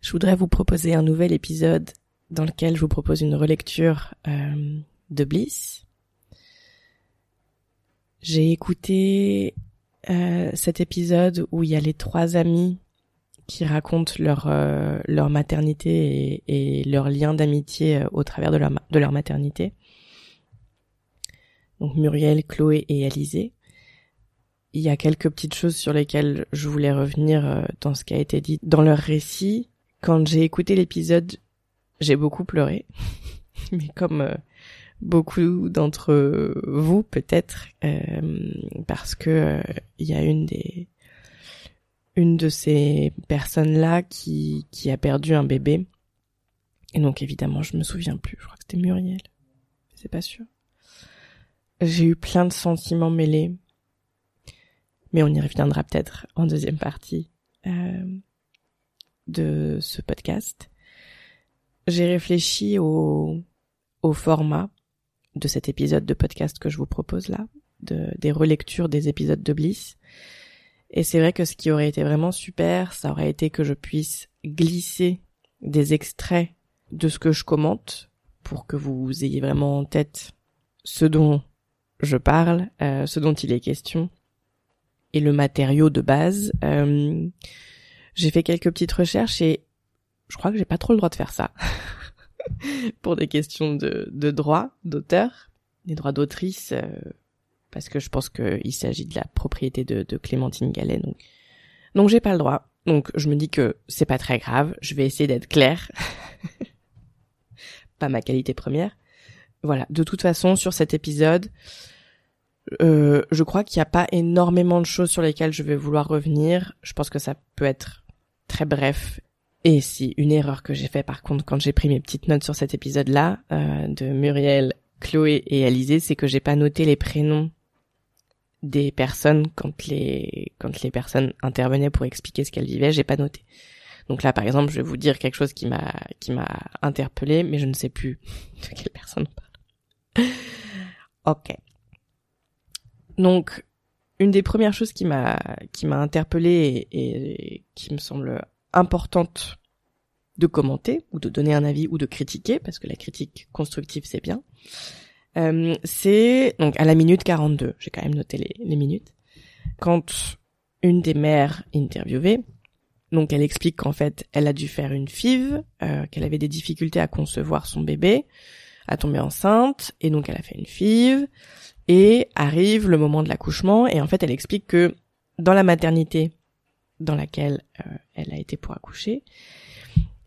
Je voudrais vous proposer un nouvel épisode dans lequel je vous propose une relecture euh, de Bliss. J'ai écouté euh, cet épisode où il y a les trois amis qui racontent leur euh, leur maternité et, et leur lien d'amitié euh, au travers de leur de leur maternité. Donc Muriel, Chloé et Alizé. Il y a quelques petites choses sur lesquelles je voulais revenir euh, dans ce qui a été dit dans leur récit. Quand j'ai écouté l'épisode, j'ai beaucoup pleuré, mais comme euh, beaucoup d'entre vous peut-être, euh, parce que euh, il y a une des une de ces personnes-là qui qui a perdu un bébé, et donc évidemment je me souviens plus. Je crois que c'était Muriel, c'est pas sûr. J'ai eu plein de sentiments mêlés, mais on y reviendra peut-être en deuxième partie. Euh, de ce podcast, j'ai réfléchi au, au format de cet épisode de podcast que je vous propose là, de, des relectures des épisodes de Bliss. Et c'est vrai que ce qui aurait été vraiment super, ça aurait été que je puisse glisser des extraits de ce que je commente pour que vous ayez vraiment en tête ce dont je parle, euh, ce dont il est question et le matériau de base. Euh, j'ai fait quelques petites recherches et je crois que j'ai pas trop le droit de faire ça. Pour des questions de, de droit d'auteur, des droits d'autrice, euh, parce que je pense qu'il s'agit de la propriété de, de Clémentine Gallet. Donc, donc j'ai pas le droit. Donc je me dis que c'est pas très grave. Je vais essayer d'être claire. pas ma qualité première. Voilà. De toute façon, sur cet épisode, euh, je crois qu'il n'y a pas énormément de choses sur lesquelles je vais vouloir revenir. Je pense que ça peut être très bref. Et si une erreur que j'ai fait par contre quand j'ai pris mes petites notes sur cet épisode-là euh, de Muriel, Chloé et Alizé, c'est que j'ai pas noté les prénoms des personnes quand les quand les personnes intervenaient pour expliquer ce qu'elles vivaient, j'ai pas noté. Donc là par exemple, je vais vous dire quelque chose qui m'a qui m'a interpellé, mais je ne sais plus de quelle personne on parle. ok. Donc, une des premières choses qui m'a qui m'a interpellée et, qui me semble importante de commenter ou de donner un avis ou de critiquer parce que la critique constructive c'est bien. Euh, c'est donc à la minute 42, j'ai quand même noté les, les minutes. Quand une des mères interviewées, donc elle explique qu'en fait elle a dû faire une FIV, euh, qu'elle avait des difficultés à concevoir son bébé, à tomber enceinte et donc elle a fait une FIV et arrive le moment de l'accouchement et en fait elle explique que dans la maternité dans laquelle euh, elle a été pour accoucher,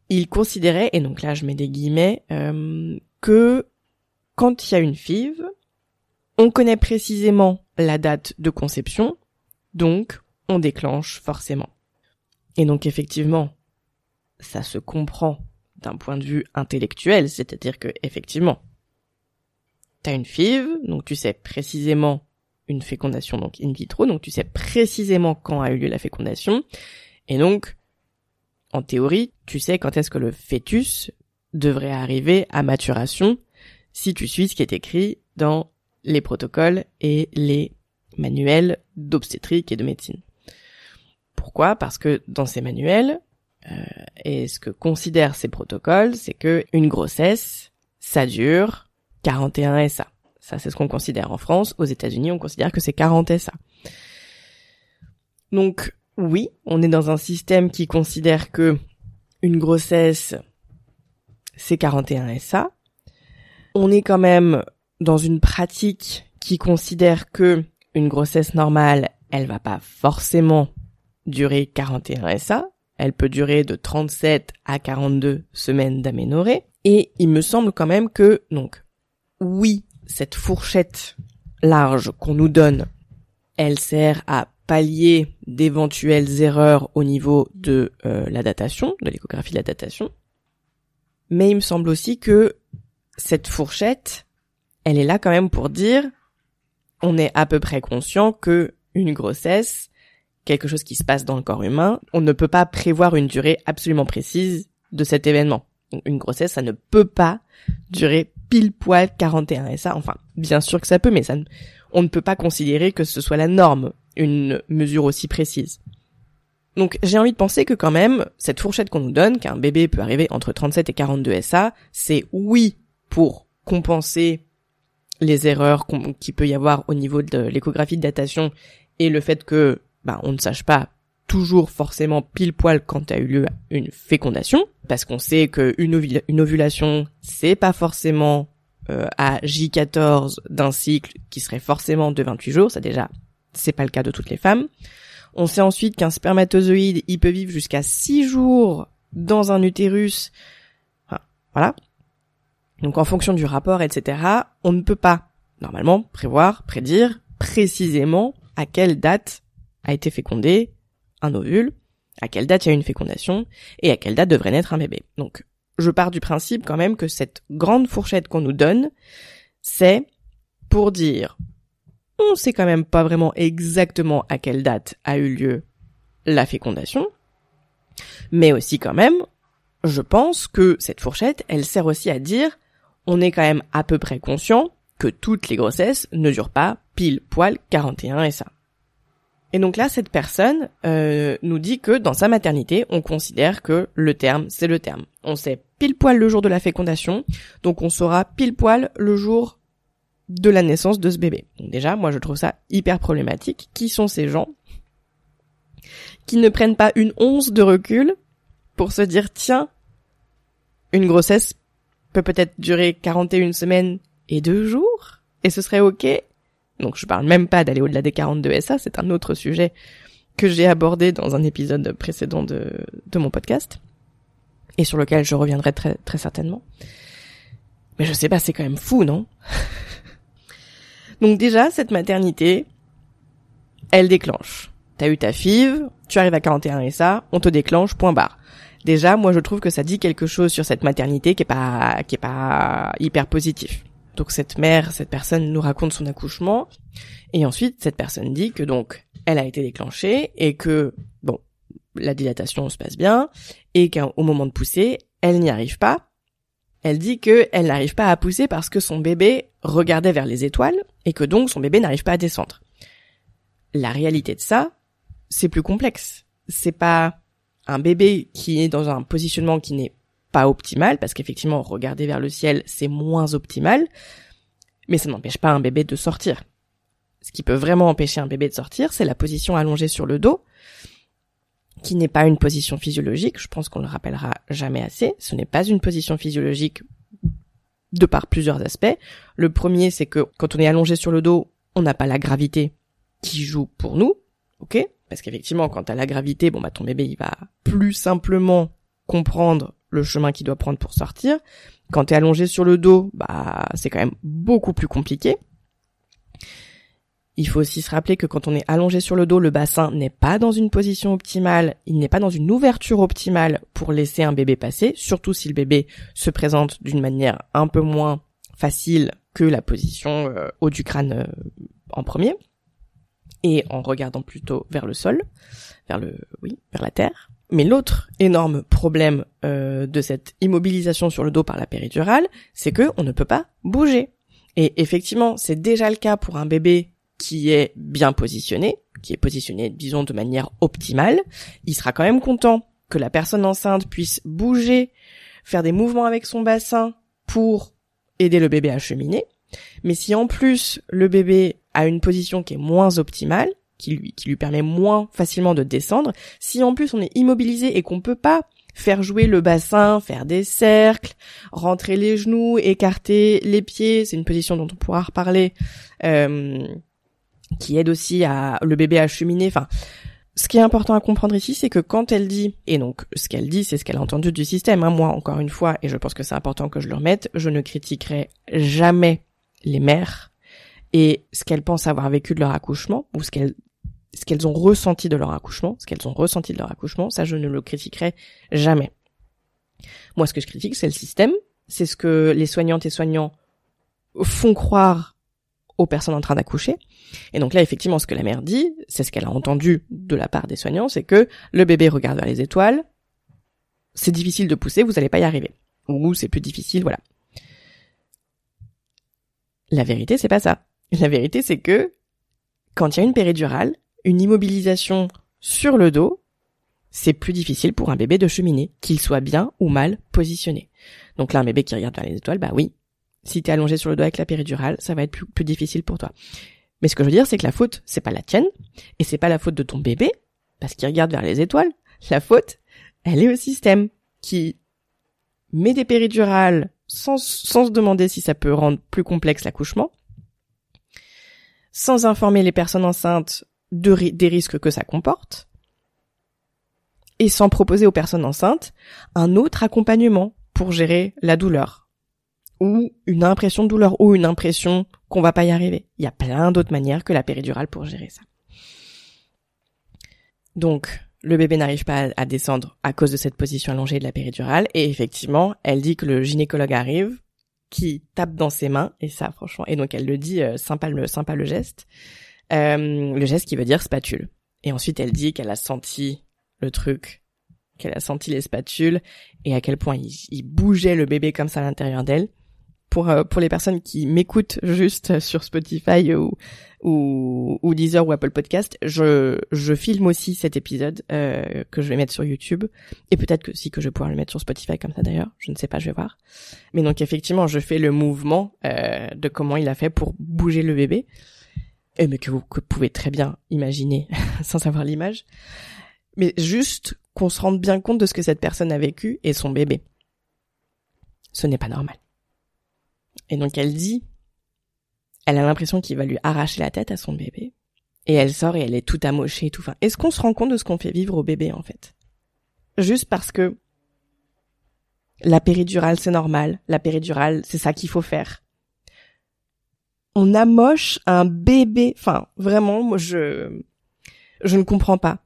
il considérait, et donc là je mets des guillemets, euh, que quand il y a une FIV, on connaît précisément la date de conception, donc on déclenche forcément. Et donc effectivement, ça se comprend d'un point de vue intellectuel, c'est-à-dire que effectivement, t'as une FIV, donc tu sais précisément une fécondation donc in vitro, donc tu sais précisément quand a eu lieu la fécondation, et donc, en théorie, tu sais quand est-ce que le fœtus devrait arriver à maturation si tu suis ce qui est écrit dans les protocoles et les manuels d'obstétrique et de médecine. Pourquoi? Parce que dans ces manuels, euh, et ce que considèrent ces protocoles, c'est que une grossesse, ça dure 41 SA. Ça, c'est ce qu'on considère en France. Aux États-Unis, on considère que c'est 40 SA. Donc, oui, on est dans un système qui considère que une grossesse, c'est 41 SA. On est quand même dans une pratique qui considère que une grossesse normale, elle va pas forcément durer 41 SA. Elle peut durer de 37 à 42 semaines d'aménorrhée. Et il me semble quand même que, donc, oui, cette fourchette large qu'on nous donne, elle sert à pallier d'éventuelles erreurs au niveau de euh, la datation, de l'échographie de la datation. Mais il me semble aussi que cette fourchette, elle est là quand même pour dire, on est à peu près conscient que une grossesse, quelque chose qui se passe dans le corps humain, on ne peut pas prévoir une durée absolument précise de cet événement. Une grossesse, ça ne peut pas durer pile poil 41 et enfin, bien sûr que ça peut, mais ça, on ne peut pas considérer que ce soit la norme, une mesure aussi précise. Donc j'ai envie de penser que quand même, cette fourchette qu'on nous donne, qu'un bébé peut arriver entre 37 et 42 SA, c'est oui pour compenser les erreurs qu'il peut y avoir au niveau de l'échographie de datation et le fait que bah, on ne sache pas toujours forcément pile poil quand a eu lieu une fécondation, parce qu'on sait qu'une une ovulation, c'est pas forcément euh, à J14 d'un cycle qui serait forcément de 28 jours, ça déjà, c'est pas le cas de toutes les femmes. On sait ensuite qu'un spermatozoïde, il peut vivre jusqu'à 6 jours dans un utérus. voilà. Donc en fonction du rapport, etc., on ne peut pas, normalement, prévoir, prédire précisément à quelle date a été fécondé un ovule, à quelle date il y a une fécondation, et à quelle date devrait naître un bébé. Donc, je pars du principe quand même que cette grande fourchette qu'on nous donne, c'est pour dire, on sait quand même pas vraiment exactement à quelle date a eu lieu la fécondation, mais aussi quand même, je pense que cette fourchette, elle sert aussi à dire, on est quand même à peu près conscient que toutes les grossesses ne durent pas pile poil 41 et ça. Et donc là, cette personne euh, nous dit que dans sa maternité, on considère que le terme, c'est le terme. On sait pile poil le jour de la fécondation, donc on saura pile poil le jour de la naissance de ce bébé. Donc déjà, moi je trouve ça hyper problématique. Qui sont ces gens qui ne prennent pas une once de recul pour se dire tiens, une grossesse peut peut-être durer 41 semaines et deux jours et ce serait ok donc je parle même pas d'aller au-delà des 42 SA, c'est un autre sujet que j'ai abordé dans un épisode précédent de, de mon podcast et sur lequel je reviendrai très, très certainement. Mais je sais pas, c'est quand même fou, non? Donc déjà, cette maternité, elle déclenche. T'as eu ta FIV, tu arrives à 41 SA, on te déclenche, point barre. Déjà, moi je trouve que ça dit quelque chose sur cette maternité qui est pas, qui est pas hyper positif. Donc cette mère, cette personne nous raconte son accouchement et ensuite cette personne dit que donc elle a été déclenchée et que bon la dilatation se passe bien et qu'au moment de pousser elle n'y arrive pas. Elle dit que elle n'arrive pas à pousser parce que son bébé regardait vers les étoiles et que donc son bébé n'arrive pas à descendre. La réalité de ça, c'est plus complexe. C'est pas un bébé qui est dans un positionnement qui n'est pas optimal, parce qu'effectivement, regarder vers le ciel, c'est moins optimal, mais ça n'empêche pas un bébé de sortir. Ce qui peut vraiment empêcher un bébé de sortir, c'est la position allongée sur le dos, qui n'est pas une position physiologique, je pense qu'on le rappellera jamais assez, ce n'est pas une position physiologique de par plusieurs aspects. Le premier, c'est que quand on est allongé sur le dos, on n'a pas la gravité qui joue pour nous, ok? Parce qu'effectivement, quand t'as la gravité, bon bah ton bébé il va plus simplement comprendre le chemin qu'il doit prendre pour sortir. Quand t'es allongé sur le dos, bah c'est quand même beaucoup plus compliqué. Il faut aussi se rappeler que quand on est allongé sur le dos, le bassin n'est pas dans une position optimale, il n'est pas dans une ouverture optimale pour laisser un bébé passer, surtout si le bébé se présente d'une manière un peu moins facile que la position euh, haut du crâne euh, en premier. et en regardant plutôt vers le sol, vers le, oui, vers la terre. Mais l'autre énorme problème euh, de cette immobilisation sur le dos par la péridurale, c'est que on ne peut pas bouger. Et effectivement, c'est déjà le cas pour un bébé qui est bien positionné, qui est positionné, disons, de manière optimale. Il sera quand même content que la personne enceinte puisse bouger, faire des mouvements avec son bassin pour aider le bébé à cheminer. Mais si en plus le bébé a une position qui est moins optimale, qui lui, qui lui permet moins facilement de descendre, si en plus on est immobilisé et qu'on peut pas faire jouer le bassin, faire des cercles, rentrer les genoux, écarter les pieds, c'est une position dont on pourra reparler, euh, qui aide aussi à le bébé à cheminer. Enfin, ce qui est important à comprendre ici, c'est que quand elle dit, et donc ce qu'elle dit, c'est ce qu'elle a entendu du système, hein, moi encore une fois, et je pense que c'est important que je le remette, je ne critiquerai jamais les mères et ce qu'elles pensent avoir vécu de leur accouchement, ou ce qu'elles ce qu'elles ont ressenti de leur accouchement, ce qu'elles ont ressenti de leur accouchement, ça je ne le critiquerai jamais. Moi ce que je critique c'est le système, c'est ce que les soignantes et soignants font croire aux personnes en train d'accoucher. Et donc là, effectivement, ce que la mère dit, c'est ce qu'elle a entendu de la part des soignants, c'est que le bébé regarde vers les étoiles, c'est difficile de pousser, vous n'allez pas y arriver. Ou c'est plus difficile, voilà. La vérité, c'est pas ça. La vérité, c'est que quand il y a une péridurale, une immobilisation sur le dos, c'est plus difficile pour un bébé de cheminer, qu'il soit bien ou mal positionné. Donc là, un bébé qui regarde vers les étoiles, bah oui, si t'es allongé sur le dos avec la péridurale, ça va être plus, difficile pour toi. Mais ce que je veux dire, c'est que la faute, c'est pas la tienne, et c'est pas la faute de ton bébé, parce qu'il regarde vers les étoiles. La faute, elle est au système, qui met des péridurales sans se demander si ça peut rendre plus complexe l'accouchement, sans informer les personnes enceintes de, des risques que ça comporte, et sans proposer aux personnes enceintes un autre accompagnement pour gérer la douleur, ou une impression de douleur, ou une impression qu'on va pas y arriver. Il y a plein d'autres manières que la péridurale pour gérer ça. Donc, le bébé n'arrive pas à descendre à cause de cette position allongée de la péridurale, et effectivement, elle dit que le gynécologue arrive, qui tape dans ses mains et ça franchement et donc elle le dit sympa le sympa le geste euh, le geste qui veut dire spatule. Et ensuite elle dit qu'elle a senti le truc qu'elle a senti les spatules et à quel point il, bougeait le bébé comme ça à l'intérieur d'elle. Pour euh, pour les personnes qui m'écoutent juste sur Spotify ou ou, ou Deezer ou Apple Podcast, je, je filme aussi cet épisode euh, que je vais mettre sur YouTube. Et peut-être que si que je vais pouvoir le mettre sur Spotify comme ça d'ailleurs, je ne sais pas, je vais voir. Mais donc effectivement, je fais le mouvement euh, de comment il a fait pour bouger le bébé, mais que vous pouvez très bien imaginer sans savoir l'image. Mais juste qu'on se rende bien compte de ce que cette personne a vécu et son bébé. Ce n'est pas normal. Et donc elle dit elle a l'impression qu'il va lui arracher la tête à son bébé. Et elle sort et elle est tout amochée et tout. Enfin, est-ce qu'on se rend compte de ce qu'on fait vivre au bébé, en fait? Juste parce que la péridurale, c'est normal. La péridurale, c'est ça qu'il faut faire. On amoche un bébé. Enfin, vraiment, moi, je, je ne comprends pas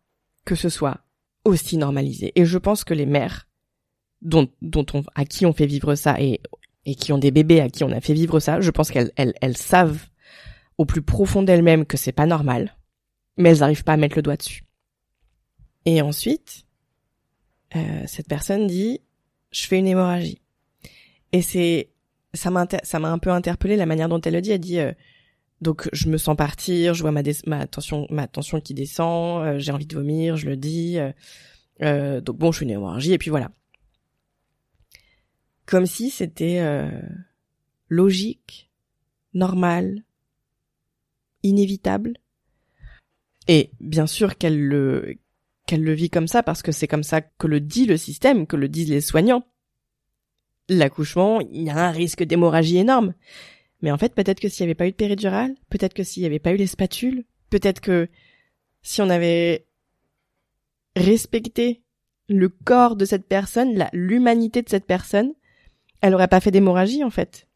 que ce soit aussi normalisé. Et je pense que les mères dont, dont on, à qui on fait vivre ça et et qui ont des bébés à qui on a fait vivre ça, je pense qu'elles elles, elles savent au plus profond d'elles-mêmes que c'est pas normal, mais elles n'arrivent pas à mettre le doigt dessus. Et ensuite, euh, cette personne dit, je fais une hémorragie. Et c'est, ça m'a, ça m'a un peu interpellé la manière dont elle le dit. Elle dit, euh, donc je me sens partir, je vois ma, ma tension, ma qui descend, euh, j'ai envie de vomir, je le dis. Euh, donc bon, je fais une hémorragie et puis voilà comme si c'était euh, logique, normal, inévitable. Et bien sûr qu'elle le qu'elle le vit comme ça parce que c'est comme ça que le dit le système, que le disent les soignants. L'accouchement, il y a un risque d'hémorragie énorme. Mais en fait, peut-être que s'il n'y avait pas eu de péridurale, peut-être que s'il n'y avait pas eu les spatules, peut-être que si on avait respecté le corps de cette personne, l'humanité de cette personne, elle aurait pas fait d'hémorragie en fait.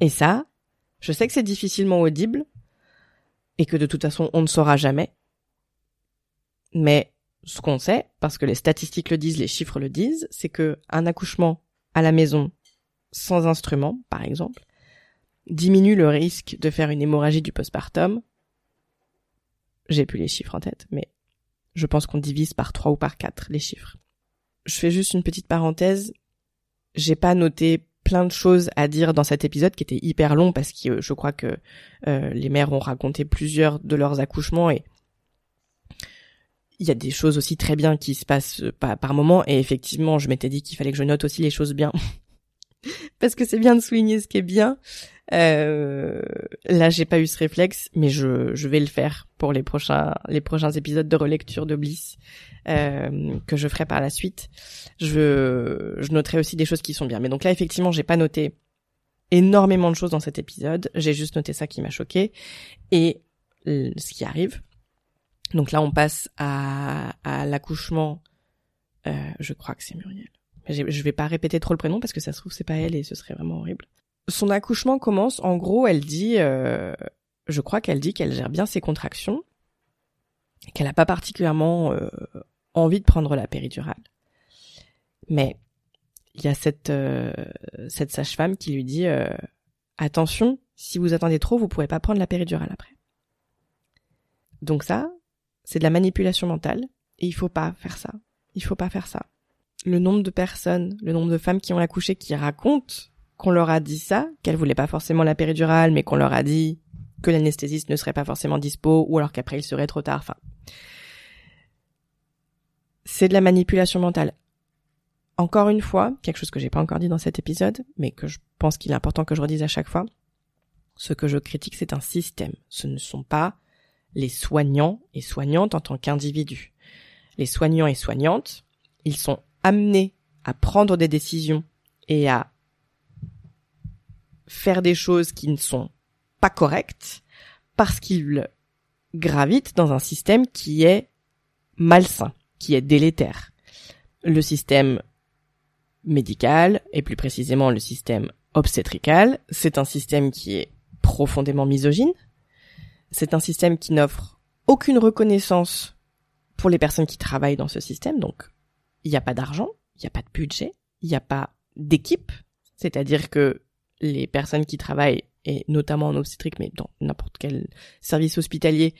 Et ça, je sais que c'est difficilement audible et que de toute façon on ne saura jamais. Mais ce qu'on sait, parce que les statistiques le disent, les chiffres le disent, c'est que un accouchement à la maison sans instrument, par exemple, diminue le risque de faire une hémorragie du postpartum J'ai plus les chiffres en tête, mais je pense qu'on divise par 3 ou par 4 les chiffres. Je fais juste une petite parenthèse. J'ai pas noté plein de choses à dire dans cet épisode qui était hyper long parce que je crois que euh, les mères ont raconté plusieurs de leurs accouchements et il y a des choses aussi très bien qui se passent par, par moment et effectivement je m'étais dit qu'il fallait que je note aussi les choses bien parce que c'est bien de souligner ce qui est bien. Euh, là, j'ai pas eu ce réflexe, mais je, je vais le faire pour les prochains les prochains épisodes de relecture de Bliss euh, que je ferai par la suite. Je je noterai aussi des choses qui sont bien. Mais donc là, effectivement, j'ai pas noté énormément de choses dans cet épisode. J'ai juste noté ça qui m'a choqué et ce qui arrive. Donc là, on passe à, à l'accouchement. Euh, je crois que c'est Muriel. Je vais pas répéter trop le prénom parce que ça se trouve c'est pas elle et ce serait vraiment horrible. Son accouchement commence, en gros, elle dit, euh, je crois qu'elle dit qu'elle gère bien ses contractions, qu'elle n'a pas particulièrement euh, envie de prendre la péridurale. Mais il y a cette euh, cette sage-femme qui lui dit attention, si vous attendez trop, vous pourrez pas prendre la péridurale après. Donc ça, c'est de la manipulation mentale et il faut pas faire ça. Il faut pas faire ça le nombre de personnes, le nombre de femmes qui ont accouché qui racontent qu'on leur a dit ça, qu'elles voulaient pas forcément la péridurale, mais qu'on leur a dit que l'anesthésiste ne serait pas forcément dispo, ou alors qu'après il serait trop tard. Enfin, c'est de la manipulation mentale. Encore une fois, quelque chose que j'ai pas encore dit dans cet épisode, mais que je pense qu'il est important que je redise à chaque fois. Ce que je critique, c'est un système. Ce ne sont pas les soignants et soignantes en tant qu'individus. Les soignants et soignantes, ils sont amenés à prendre des décisions et à faire des choses qui ne sont pas correctes parce qu'ils gravitent dans un système qui est malsain, qui est délétère. Le système médical, et plus précisément le système obstétrical, c'est un système qui est profondément misogyne. C'est un système qui n'offre aucune reconnaissance pour les personnes qui travaillent dans ce système, donc il n'y a pas d'argent, il n'y a pas de budget, il n'y a pas d'équipe, c'est-à-dire que les personnes qui travaillent, et notamment en obstétrique, mais dans n'importe quel service hospitalier,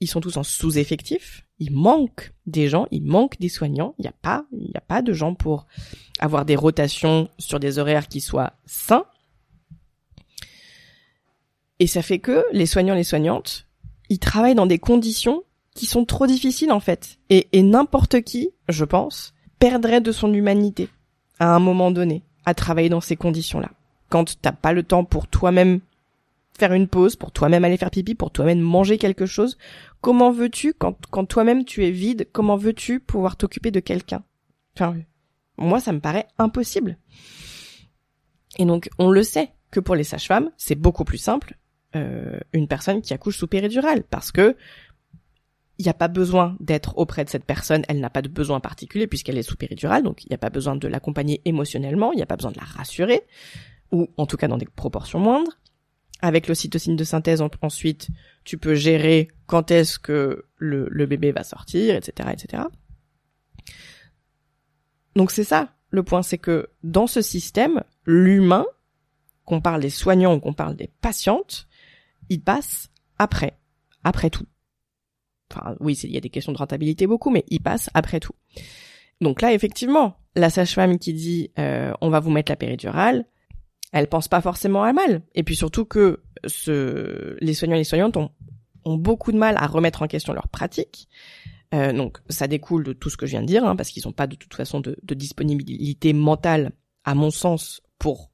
ils sont tous en sous-effectif, il manque des gens, il manque des soignants, il n'y a pas, il n'y a pas de gens pour avoir des rotations sur des horaires qui soient sains. Et ça fait que les soignants, les soignantes, ils travaillent dans des conditions qui sont trop difficiles en fait. Et, n'importe qui, je pense, perdrait de son humanité à un moment donné à travailler dans ces conditions-là. Quand t'as pas le temps pour toi-même faire une pause, pour toi-même aller faire pipi, pour toi-même manger quelque chose, comment veux-tu, quand, quand toi-même tu es vide, comment veux-tu pouvoir t'occuper de quelqu'un? Enfin, moi, ça me paraît impossible. Et donc, on le sait que pour les sages-femmes, c'est beaucoup plus simple euh, une personne qui accouche sous péridurale, parce que il n'y a pas besoin d'être auprès de cette personne, elle n'a pas de besoin particulier puisqu'elle est sous péridurale, donc il n'y a pas besoin de l'accompagner émotionnellement, il n'y a pas besoin de la rassurer, ou en tout cas dans des proportions moindres. Avec l'ocytocine de synthèse, ensuite, tu peux gérer quand est-ce que le, le bébé va sortir, etc., etc. Donc c'est ça, le point, c'est que dans ce système, l'humain, qu'on parle des soignants ou qu'on parle des patientes, il passe après, après tout. Enfin, oui, il y a des questions de rentabilité beaucoup, mais il passe après tout. Donc là, effectivement, la sage-femme qui dit euh, on va vous mettre la péridurale, elle pense pas forcément à mal. Et puis surtout que ce, les soignants et les soignantes ont, ont beaucoup de mal à remettre en question leur pratique. Euh, donc ça découle de tout ce que je viens de dire, hein, parce qu'ils n'ont pas de toute façon de, de disponibilité mentale, à mon sens, pour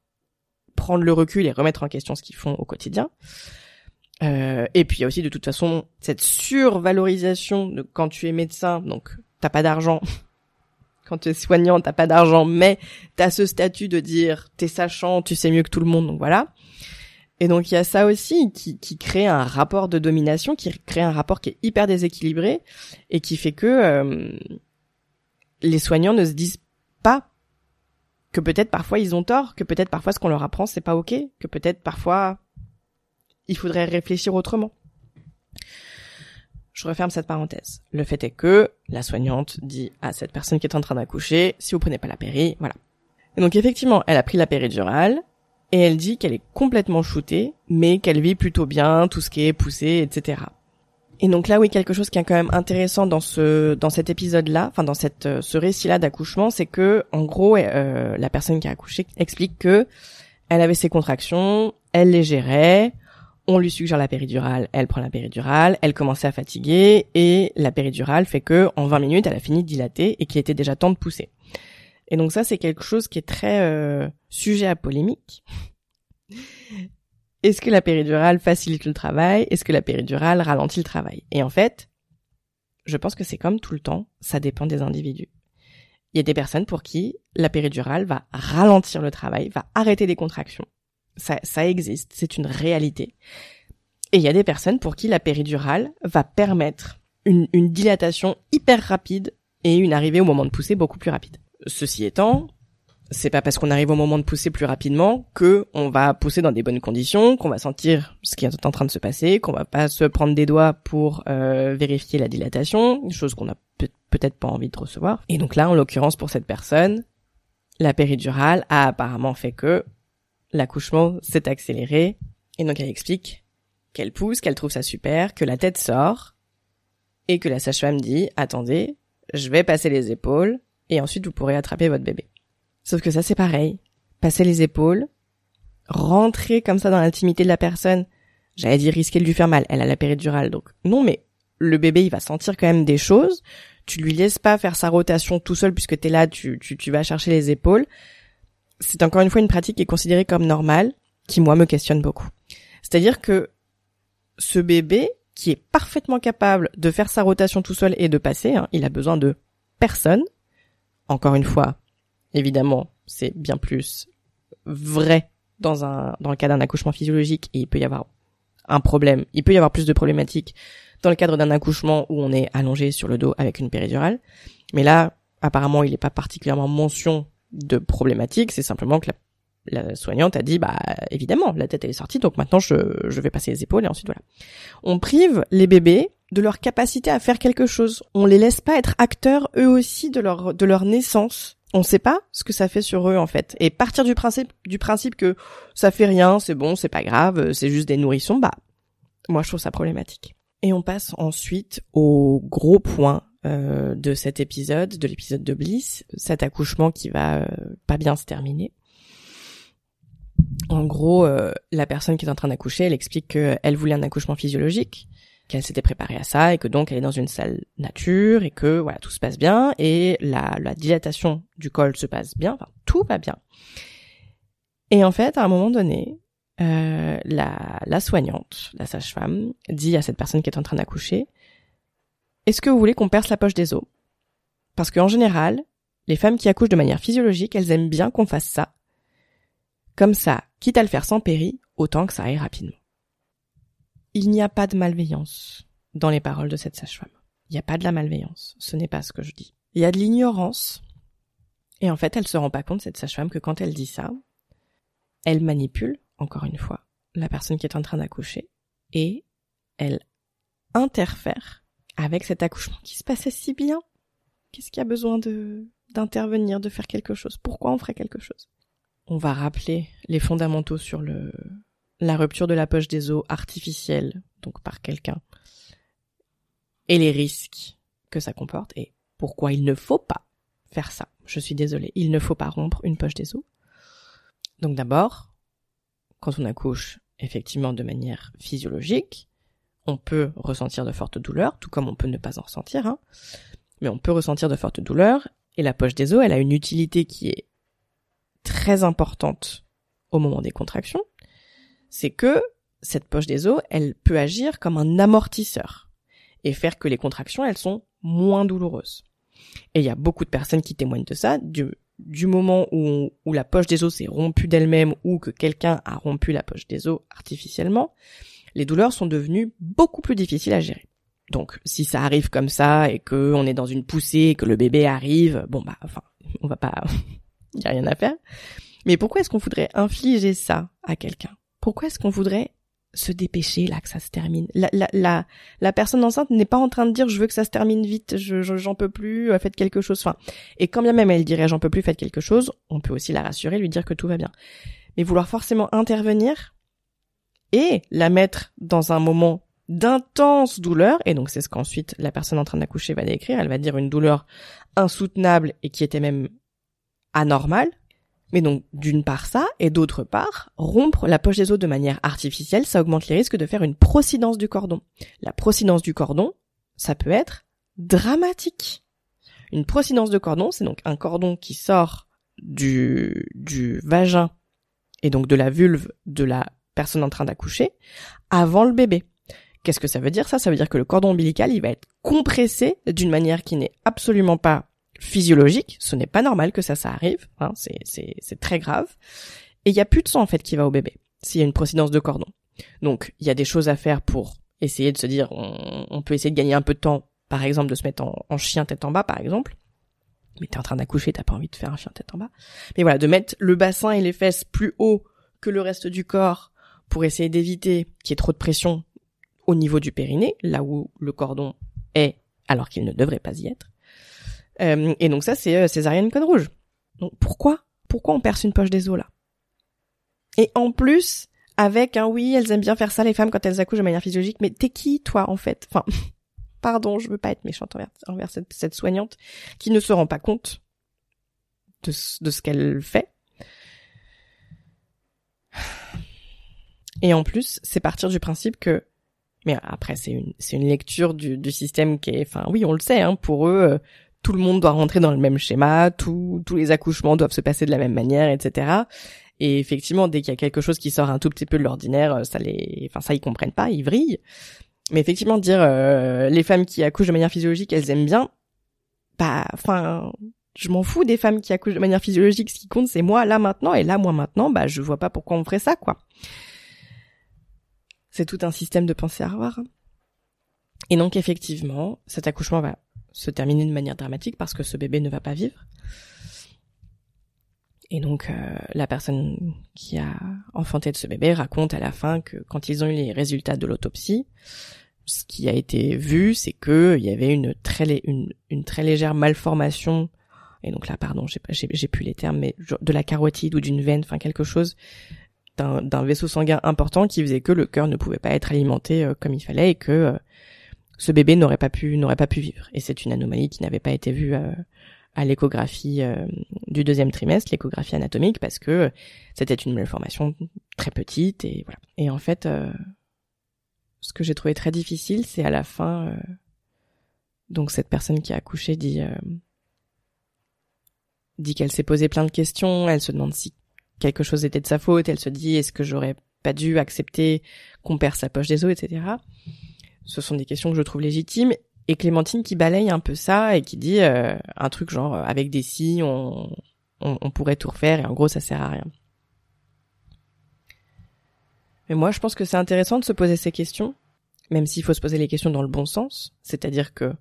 prendre le recul et remettre en question ce qu'ils font au quotidien. Euh, et puis il y a aussi de toute façon cette survalorisation de quand tu es médecin, donc t'as pas d'argent. quand tu es soignant, t'as pas d'argent, mais t'as ce statut de dire t'es sachant, tu sais mieux que tout le monde, donc voilà. Et donc il y a ça aussi qui, qui crée un rapport de domination, qui crée un rapport qui est hyper déséquilibré et qui fait que euh, les soignants ne se disent pas que peut-être parfois ils ont tort, que peut-être parfois ce qu'on leur apprend c'est pas ok, que peut-être parfois il faudrait réfléchir autrement. Je referme cette parenthèse. Le fait est que la soignante dit à cette personne qui est en train d'accoucher, si vous prenez pas la péri, voilà. Et donc effectivement, elle a pris la péridurale, et elle dit qu'elle est complètement shootée, mais qu'elle vit plutôt bien, tout ce qui est poussé, etc. Et donc là, oui, quelque chose qui est quand même intéressant dans ce dans cet épisode-là, enfin dans cette euh, ce récit-là d'accouchement, c'est que en gros, euh, la personne qui a accouché explique que elle avait ses contractions, elle les gérait, on lui suggère la péridurale, elle prend la péridurale, elle commençait à fatiguer et la péridurale fait que en 20 minutes, elle a fini de dilater et qu'il était déjà temps de pousser. Et donc ça, c'est quelque chose qui est très euh, sujet à polémique. Est-ce que la péridurale facilite le travail? Est-ce que la péridurale ralentit le travail? Et en fait, je pense que c'est comme tout le temps, ça dépend des individus. Il y a des personnes pour qui la péridurale va ralentir le travail, va arrêter des contractions. Ça, ça existe, c'est une réalité. Et il y a des personnes pour qui la péridurale va permettre une, une dilatation hyper rapide et une arrivée au moment de pousser beaucoup plus rapide. Ceci étant, c'est pas parce qu'on arrive au moment de pousser plus rapidement que on va pousser dans des bonnes conditions, qu'on va sentir ce qui est en train de se passer, qu'on va pas se prendre des doigts pour euh, vérifier la dilatation, chose qu'on a peut-être pas envie de recevoir. Et donc là, en l'occurrence pour cette personne, la péridurale a apparemment fait que l'accouchement s'est accéléré et donc elle explique qu'elle pousse, qu'elle trouve ça super, que la tête sort et que la sage-femme dit attendez, je vais passer les épaules et ensuite vous pourrez attraper votre bébé. Sauf que ça c'est pareil. Passer les épaules, rentrer comme ça dans l'intimité de la personne, j'allais dire risquer de lui faire mal. Elle a la péridurale, donc non, mais le bébé il va sentir quand même des choses. Tu lui laisses pas faire sa rotation tout seul puisque t'es là, tu, tu, tu vas chercher les épaules. C'est encore une fois une pratique qui est considérée comme normale, qui moi me questionne beaucoup. C'est-à-dire que ce bébé qui est parfaitement capable de faire sa rotation tout seul et de passer, hein, il a besoin de personne. Encore une fois, Évidemment, c'est bien plus vrai dans un dans le cas d'un accouchement physiologique et il peut y avoir un problème, il peut y avoir plus de problématiques dans le cadre d'un accouchement où on est allongé sur le dos avec une péridurale. Mais là, apparemment, il n'est pas particulièrement mention de problématique, c'est simplement que la, la, soignante a dit, bah évidemment, la tête elle est sortie, donc maintenant je, je vais passer les épaules et ensuite voilà. On prive les bébés de leur capacité à faire quelque chose. On les laisse pas être acteurs eux aussi de leur de leur naissance on sait pas ce que ça fait sur eux en fait. Et partir du principe du principe que ça fait rien, c'est bon, c'est pas grave, c'est juste des nourrissons, bah moi je trouve ça problématique. Et on passe ensuite au gros point euh, de cet épisode, de l'épisode de Bliss, cet accouchement qui va euh, pas bien se terminer. En gros, euh, la personne qui est en train d'accoucher, elle explique qu'elle voulait un accouchement physiologique, qu'elle s'était préparée à ça et que donc elle est dans une salle nature et que voilà tout se passe bien et la, la dilatation du col se passe bien, enfin tout va bien. Et en fait, à un moment donné, la, la soignante, la sage-femme, dit à cette personne qui est en train d'accoucher, est-ce que vous voulez qu'on perce la poche des os? Parce qu'en général, les femmes qui accouchent de manière physiologique, elles aiment bien qu'on fasse ça. Comme ça, quitte à le faire sans péri, autant que ça aille rapidement il n'y a pas de malveillance dans les paroles de cette sage-femme. Il n'y a pas de la malveillance. Ce n'est pas ce que je dis. Il y a de l'ignorance. Et en fait, elle se rend pas compte, cette sage-femme, que quand elle dit ça, elle manipule, encore une fois, la personne qui est en train d'accoucher et elle interfère avec cet accouchement qui se passait si bien. Qu'est-ce qu'il y a besoin de, d'intervenir, de faire quelque chose? Pourquoi on ferait quelque chose? On va rappeler les fondamentaux sur le, la rupture de la poche des os artificielle, donc par quelqu'un, et les risques que ça comporte, et pourquoi il ne faut pas faire ça. Je suis désolée, il ne faut pas rompre une poche des os. Donc d'abord, quand on accouche effectivement de manière physiologique, on peut ressentir de fortes douleurs, tout comme on peut ne pas en ressentir, hein. mais on peut ressentir de fortes douleurs, et la poche des os, elle a une utilité qui est très importante au moment des contractions, c'est que cette poche des os, elle peut agir comme un amortisseur et faire que les contractions, elles sont moins douloureuses. Et il y a beaucoup de personnes qui témoignent de ça, du, moment où, où la poche des os s'est rompue d'elle-même ou que quelqu'un a rompu la poche des os artificiellement, les douleurs sont devenues beaucoup plus difficiles à gérer. Donc, si ça arrive comme ça et que on est dans une poussée et que le bébé arrive, bon bah, enfin, on va pas, y a rien à faire. Mais pourquoi est-ce qu'on voudrait infliger ça à quelqu'un? Pourquoi est-ce qu'on voudrait se dépêcher là que ça se termine? La, la, la, la personne enceinte n'est pas en train de dire je veux que ça se termine vite, je, j'en peux plus, euh, faites quelque chose. Enfin, et quand bien même elle dirait j'en peux plus, faites quelque chose, on peut aussi la rassurer, lui dire que tout va bien. Mais vouloir forcément intervenir et la mettre dans un moment d'intenses douleurs, et donc c'est ce qu'ensuite la personne en train d'accoucher va décrire, elle va dire une douleur insoutenable et qui était même anormale, mais donc d'une part ça, et d'autre part, rompre la poche des os de manière artificielle, ça augmente les risques de faire une procidence du cordon. La procidence du cordon, ça peut être dramatique. Une procidence de cordon, c'est donc un cordon qui sort du, du vagin et donc de la vulve de la personne en train d'accoucher avant le bébé. Qu'est-ce que ça veut dire ça? Ça veut dire que le cordon ombilical, il va être compressé d'une manière qui n'est absolument pas physiologique. Ce n'est pas normal que ça, ça arrive. Hein, c'est, très grave. Et il y a plus de sang en fait qui va au bébé s'il y a une procidence de cordon. Donc il y a des choses à faire pour essayer de se dire, on, peut essayer de gagner un peu de temps, par exemple de se mettre en, chien tête en bas, par exemple. Mais t'es en train d'accoucher, t'as pas envie de faire un chien tête en bas. Mais voilà, de mettre le bassin et les fesses plus haut que le reste du corps pour essayer d'éviter qu'il y ait trop de pression au niveau du périnée, là où le cordon est, alors qu'il ne devrait pas y être. Euh, et donc ça, c'est euh, césarienne code rouge. Donc pourquoi Pourquoi on perce une poche des os là? Et en plus, avec un oui, elles aiment bien faire ça les femmes quand elles accouchent de manière physiologique, mais t'es qui toi en fait? Enfin, pardon, je veux pas être méchante envers, cette, soignante qui ne se rend pas compte de ce qu'elle fait. Et en plus, c'est partir du principe que, mais après c'est une c'est une lecture du, du système qui est, enfin oui, on le sait, hein, pour eux, euh, tout le monde doit rentrer dans le même schéma, tous tous les accouchements doivent se passer de la même manière, etc. Et effectivement, dès qu'il y a quelque chose qui sort un tout petit peu de l'ordinaire, euh, ça les, enfin ça ils comprennent pas, ils vrillent. Mais effectivement, dire euh, les femmes qui accouchent de manière physiologique, elles aiment bien, bah, enfin, je m'en fous des femmes qui accouchent de manière physiologique. Ce qui compte, c'est moi là maintenant, et là moi maintenant, bah, je vois pas pourquoi on ferait ça, quoi. C'est tout un système de pensée à revoir. Et donc effectivement, cet accouchement va se terminer de manière dramatique parce que ce bébé ne va pas vivre. Et donc euh, la personne qui a enfanté de ce bébé raconte à la fin que quand ils ont eu les résultats de l'autopsie, ce qui a été vu, c'est que il y avait une très légère malformation et donc là pardon, j'ai j'ai plus les termes mais de la carotide ou d'une veine, enfin quelque chose d'un vaisseau sanguin important qui faisait que le cœur ne pouvait pas être alimenté euh, comme il fallait et que euh, ce bébé n'aurait pas pu n'aurait pas pu vivre. Et c'est une anomalie qui n'avait pas été vue euh, à l'échographie du deuxième trimestre, l'échographie anatomique, parce que c'était une malformation très petite et voilà. Et en fait, ce que j'ai trouvé très difficile, c'est à la fin, donc cette personne qui a accouché dit dit qu'elle s'est posé plein de questions, elle se demande si quelque chose était de sa faute, elle se dit est-ce que j'aurais pas dû accepter qu'on perd sa poche des os, etc. Ce sont des questions que je trouve légitimes. Et Clémentine qui balaye un peu ça et qui dit euh, un truc genre euh, avec des si on, on, pourrait tout refaire et en gros ça sert à rien. Mais moi je pense que c'est intéressant de se poser ces questions, même s'il faut se poser les questions dans le bon sens, c'est-à-dire que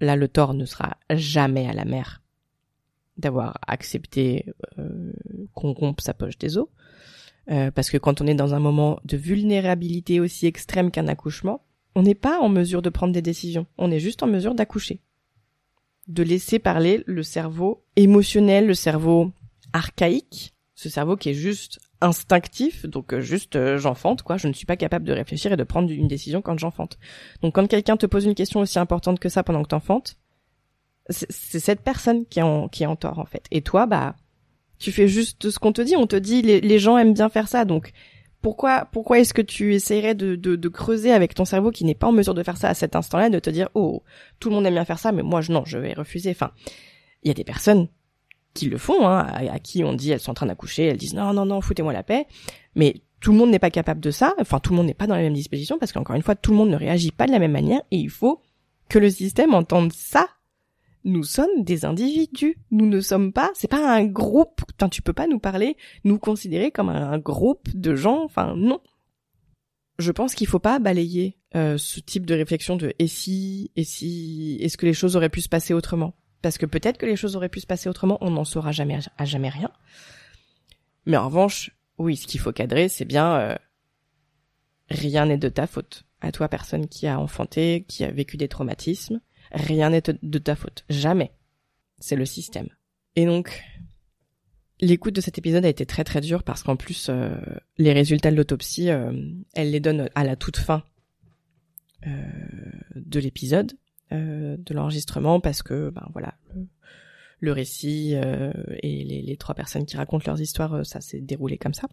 là le tort ne sera jamais à la mère d'avoir accepté euh, qu'on rompe sa poche des os. Euh, parce que quand on est dans un moment de vulnérabilité aussi extrême qu'un accouchement, on n'est pas en mesure de prendre des décisions. On est juste en mesure d'accoucher. De laisser parler le cerveau émotionnel, le cerveau archaïque, ce cerveau qui est juste instinctif, donc euh, juste euh, j'enfante quoi, je ne suis pas capable de réfléchir et de prendre une décision quand j'enfante. Donc quand quelqu'un te pose une question aussi importante que ça pendant que t'enfantes, c'est cette personne qui est en, qui est en tort en fait. Et toi, bah, tu fais juste ce qu'on te dit. On te dit les, gens aiment bien faire ça, donc pourquoi pourquoi est-ce que tu essaierais de, de, creuser avec ton cerveau qui n'est pas en mesure de faire ça à cet instant-là, de te dire oh tout le monde aime bien faire ça, mais moi je non, je vais refuser. Enfin, il y a des personnes qui le font, hein, à, qui on dit elles sont en train d'accoucher, elles disent non non non foutez-moi la paix, mais tout le monde n'est pas capable de ça. Enfin, tout le monde n'est pas dans la même disposition parce qu'encore une fois, tout le monde ne réagit pas de la même manière et il faut que le système entende ça nous sommes des individus. Nous ne sommes pas, c'est pas un groupe. Enfin, tu peux pas nous parler, nous considérer comme un, groupe de gens. Enfin, non. Je pense qu'il faut pas balayer euh, ce type de réflexion de et si, et si, est-ce que les choses auraient pu se passer autrement? Parce que peut-être que les choses auraient pu se passer autrement, on n'en saura jamais à jamais rien. Mais en revanche, oui, ce qu'il faut cadrer, c'est bien euh, rien n'est de ta faute. À toi, personne qui a enfanté, qui a vécu des traumatismes, rien n'est de ta faute. Jamais. C'est le système. Et donc, L'écoute de cet épisode a été très très dure parce qu'en plus euh, les résultats de l'autopsie, euh, elle les donne à la toute fin euh, de l'épisode, de l'enregistrement parce que ben voilà le, récit et les, les, trois personnes qui racontent leurs histoires, ça s'est déroulé comme ça.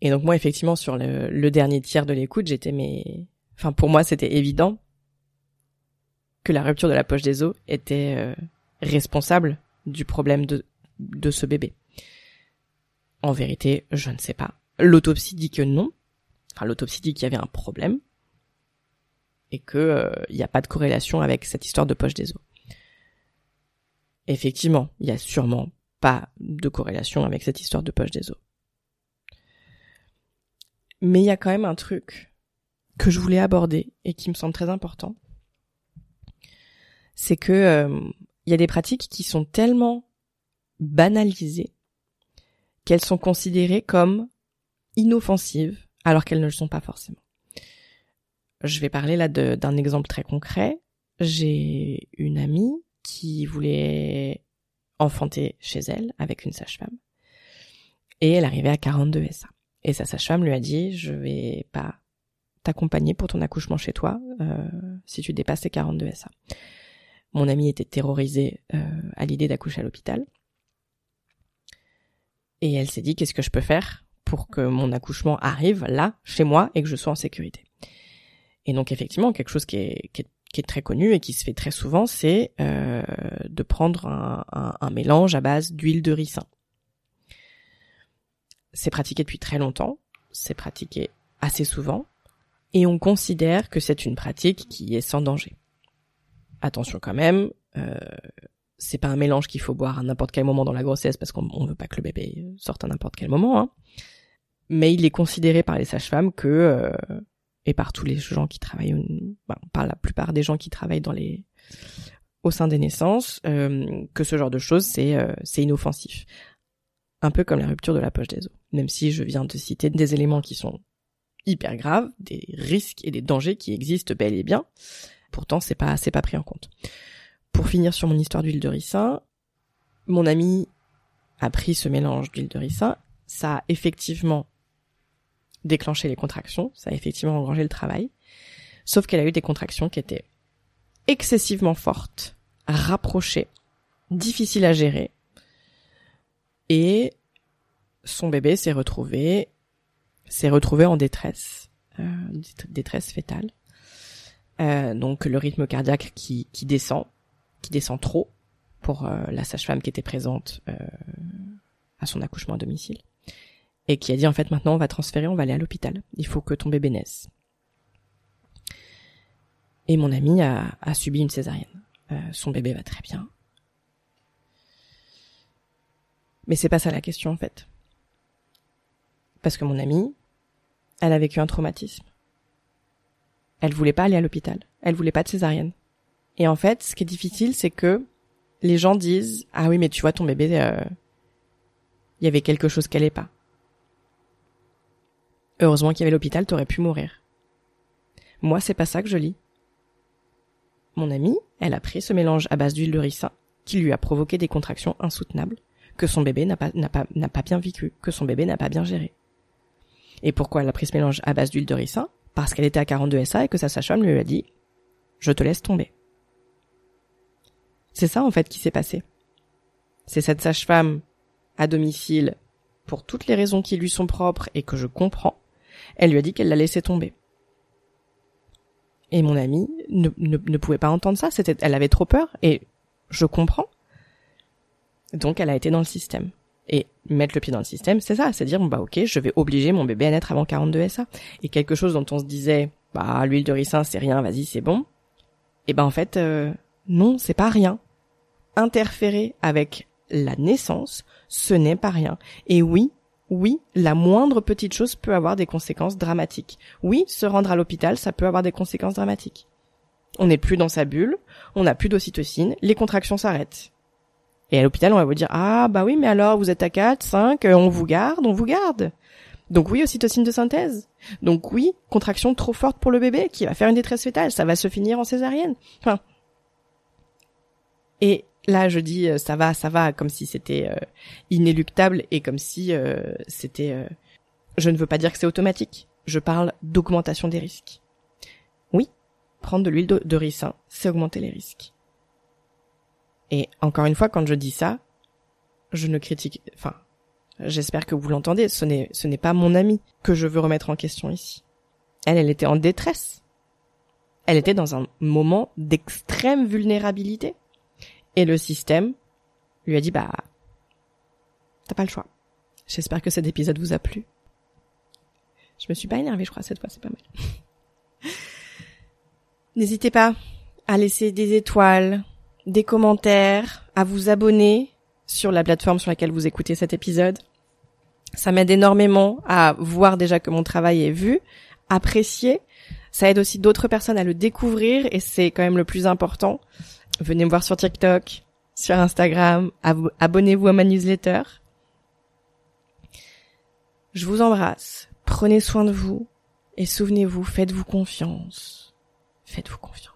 Et donc moi effectivement sur le, le dernier tiers de l'écoute, j'étais mais, enfin pour moi c'était évident que la rupture de la poche des os était responsable du problème de ce bébé En vérité, je ne sais pas. L'autopsie dit que non. Enfin, l'autopsie dit qu'il y avait un problème et que euh, il n'y a pas de corrélation avec cette histoire de poche des os. Effectivement, il y a sûrement pas de corrélation avec cette histoire de poche des os. Mais il y a quand même un truc que je voulais aborder et qui me semble très important. C'est que euh, il y a des pratiques qui sont tellement banalisées qu'elles sont considérées comme inoffensives alors qu'elles ne le sont pas forcément. Je vais parler là d'un exemple très concret. J'ai une amie qui voulait enfanter chez elle avec une sage-femme et elle arrivait à 42 SA. Et sa sage-femme lui a dit je vais pas t'accompagner pour ton accouchement chez toi euh, si tu dépasses les 42 SA. Mon amie était terrorisée euh, à l'idée d'accoucher à l'hôpital. Et elle s'est dit, qu'est-ce que je peux faire pour que mon accouchement arrive là, chez moi, et que je sois en sécurité? Et donc effectivement, quelque chose qui est, très connu et qui se fait très souvent, c'est euh, de prendre un, mélange à base d'huile de ricin. C'est pratiqué depuis très longtemps, c'est pratiqué assez souvent, et on considère que c'est une pratique qui est sans danger. Attention quand même, euh, c'est pas un mélange qu'il faut boire à n'importe quel moment dans la grossesse parce qu'on veut pas que le bébé sorte à n'importe quel moment. Hein. Mais il est considéré par les sages-femmes que euh, et par tous les gens qui travaillent, ben, par la plupart des gens qui travaillent dans les au sein des naissances, euh, que ce genre de choses c'est euh, c'est inoffensif. Un peu comme la rupture de la poche des os. Même si je viens de citer des éléments qui sont hyper graves, des risques et des dangers qui existent bel et bien, pourtant c'est pas c'est pas pris en compte. Pour finir sur mon histoire d'huile de ricin, mon ami a pris ce mélange d'huile de ricin, ça a effectivement déclenché les contractions, ça a effectivement engrangé le travail, sauf qu'elle a eu des contractions qui étaient excessivement fortes, rapprochées, difficiles à gérer, et son bébé s'est retrouvé s'est retrouvé en détresse, euh, détresse fétale. Euh, donc le rythme cardiaque qui, descend, qui descend trop pour euh, la sage-femme qui était présente euh, à son accouchement à domicile et qui a dit en fait maintenant on va transférer, on va aller à l'hôpital. Il faut que ton bébé naisse. Et mon ami a, a subi une césarienne. Euh, son bébé va très bien. Mais c'est pas ça la question en fait. Parce que mon amie, elle a vécu un traumatisme. Elle voulait pas aller à l'hôpital. Elle voulait pas de césarienne. Et en fait, ce qui est difficile, c'est que les gens disent ah oui mais tu vois ton bébé, il euh, y avait quelque chose qui allait pas. Heureusement qu'il y avait l'hôpital, t'aurais pu mourir. Moi, c'est pas ça que je lis. Mon amie, elle a pris ce mélange à base d'huile de ricin qui lui a provoqué des contractions insoutenables que son bébé n'a pas pas n'a pas bien vécu, que son bébé n'a pas bien géré. Et pourquoi elle a pris ce mélange à base d'huile de ricin? Parce qu'elle était à 42 SA et que sa sage-femme lui a dit "Je te laisse tomber." C'est ça en fait qui s'est passé. C'est cette sage-femme à domicile, pour toutes les raisons qui lui sont propres et que je comprends, elle lui a dit qu'elle la laissait tomber. Et mon amie ne, ne, pouvait pas entendre ça, c'était, elle avait trop peur, et je comprends. Donc elle a été dans le système. Et mettre le pied dans le système, c'est ça, c'est dire, bah ok, je vais obliger mon bébé à naître avant 42 SA. Et quelque chose dont on se disait, bah l'huile de ricin c'est rien, vas-y c'est bon. Et ben en fait, euh, non, c'est pas rien interférer avec la naissance, ce n'est pas rien. Et oui, oui, la moindre petite chose peut avoir des conséquences dramatiques. Oui, se rendre à l'hôpital, ça peut avoir des conséquences dramatiques. On n'est plus dans sa bulle, on n'a plus d'ocytocine, les contractions s'arrêtent. Et à l'hôpital, on va vous dire, ah bah oui, mais alors vous êtes à 4, 5, euh, on vous garde, on vous garde. Donc oui, ocytocine de synthèse. Donc oui, contraction trop forte pour le bébé qui va faire une détresse fétale, ça va se finir en césarienne. Enfin. Et Là, je dis euh, ça va, ça va, comme si c'était euh, inéluctable et comme si euh, c'était. Je ne veux pas dire que c'est automatique. Je parle d'augmentation des risques. Oui, prendre de l'huile de, de ricin, c'est augmenter les risques. Et encore une fois, quand je dis ça, je ne critique. Enfin, j'espère que vous l'entendez. Ce n'est, ce n'est pas mon amie que je veux remettre en question ici. Elle, elle était en détresse. Elle était dans un moment d'extrême vulnérabilité. Et le système lui a dit, bah, t'as pas le choix. J'espère que cet épisode vous a plu. Je me suis pas énervée, je crois, cette fois, c'est pas mal. N'hésitez pas à laisser des étoiles, des commentaires, à vous abonner sur la plateforme sur laquelle vous écoutez cet épisode. Ça m'aide énormément à voir déjà que mon travail est vu, apprécié. Ça aide aussi d'autres personnes à le découvrir et c'est quand même le plus important. Venez me voir sur TikTok, sur Instagram, abonnez-vous à ma newsletter. Je vous embrasse, prenez soin de vous et souvenez-vous, faites-vous confiance. Faites-vous confiance.